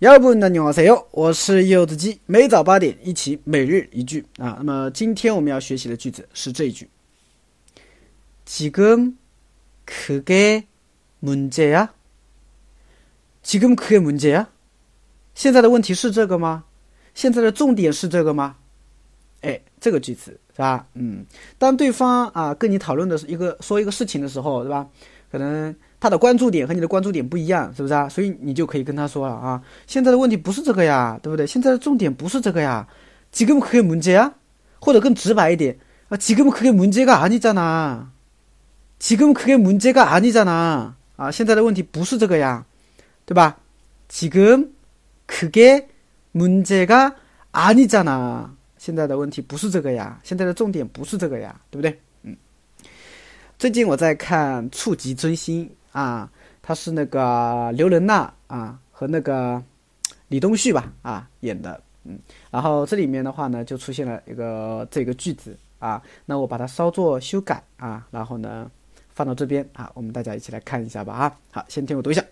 要不那你好谁哟？我是柚子鸡，每早八点一起每日一句啊。那么今天我们要学习的句子是这一句：지금그게문제 야？ 지금그게문제 야？ 现在的问题是这个吗？现在的重点是这个吗？哎，这个句子是吧？嗯，当对方啊跟你讨论的是一个说一个事情的时候，对吧？ 可能。他的关注点和你的关注点不一样，是不是啊？所以你就可以跟他说了啊，现在的问题不是这个呀，对不对？现在的重点不是这个呀，지금그게문제 야？ 或者更直白一点啊，지금그게문제가아니잖 아， 지금그게문제가아니잖아啊，现在的问题不是这个呀，对吧？지금그게문제가아니잖 아， 现在的问题不是这个呀，现在的重点不是这个呀，对不对？ 嗯，最近我在看《触及真心》。啊，他是那个刘仁娜啊和那个李东旭吧啊演的，嗯，然后这里面的话呢就出现了一个这个句子啊，那我把它稍作修改啊，然后呢放到这边啊，我们大家一起来看一下吧啊，好，先听我读一下。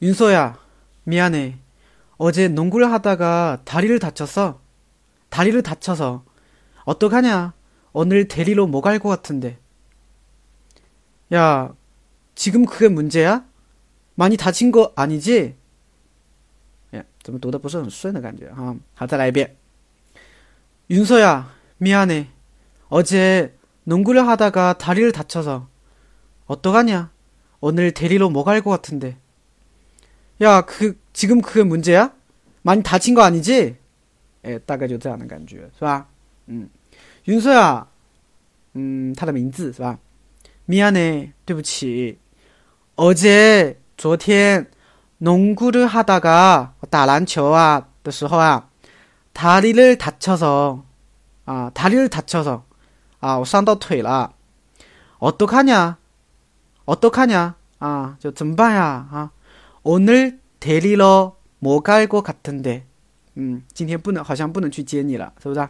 윤서야미안해어제농구를하다가다리를다쳤어다리를다쳐서어떡하냐 오늘대리로못갈것같은데 야, 지금 그게 문제야? 많이 다친 거 아니지? 야, 怎么读的不是很顺的感觉哈好再来一遍 윤서야 미안해 어제 농구를 하다가 다리를 다쳐서 어떡하냐 오늘 대리로 못 갈 것 같은데 야 그 지금 그게 문제야? 많이 다친 거 아니지? 예, 大概就这样的感觉是吧？嗯， 윤서야 음, 他的名字是吧？ 미안해, 对不起. 어제, 昨天, 농구를 하다가, 打篮球啊的时候啊, 다리를 다쳐서, 아, 다리를 다쳐서, 아, 伤到腿了. 어떡하냐? 어떡하냐? 아, 저, 怎么办呀? 아, 오늘 데리러 못 갈 것 같은데. 嗯，今天不能，好像不能去接你了，是不是？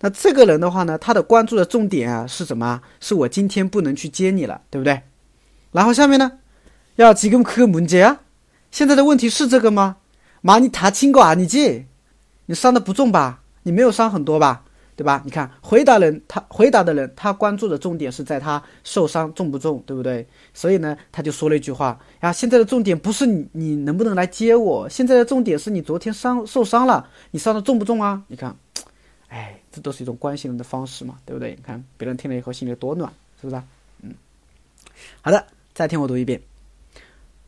那这个人的话呢，他的关注的重点啊是什么？是我今天不能去接你了，对不对？然后下面呢，要几个课문제啊？现在的问题是这个吗？妈，你다친거아니 지？ 你伤的不重吧？你没有伤很多吧？ 对吧？你看回答人，他回答的人，他关注的重点是在他受伤重不重，对不对？所以呢，他就说了一句话呀：现在的重点不是你你能不能来接我，现在的重点是你昨天伤受伤了，你伤的重不重啊？你看。哎，这都是一种关心人的方式嘛，对不对？你看别人听了以后心里多暖，是不是？嗯，好的，再听我读一遍。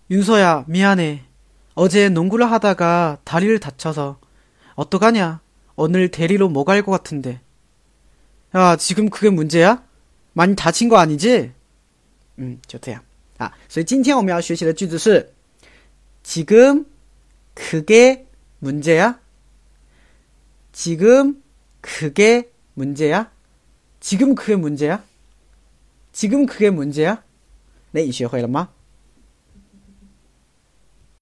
윤서야미안해어제농구를하다가다리를다쳐서어떡하냐 오늘대리로못갈것같은데야지금그게문제야많이다친거아니지嗯，就这样啊。所以今天我们要学习的句子是지금그게문제야지금 그게 문제야? 지금 그게 문제야? 지금 그게 문제야? 네, 你学会了吗？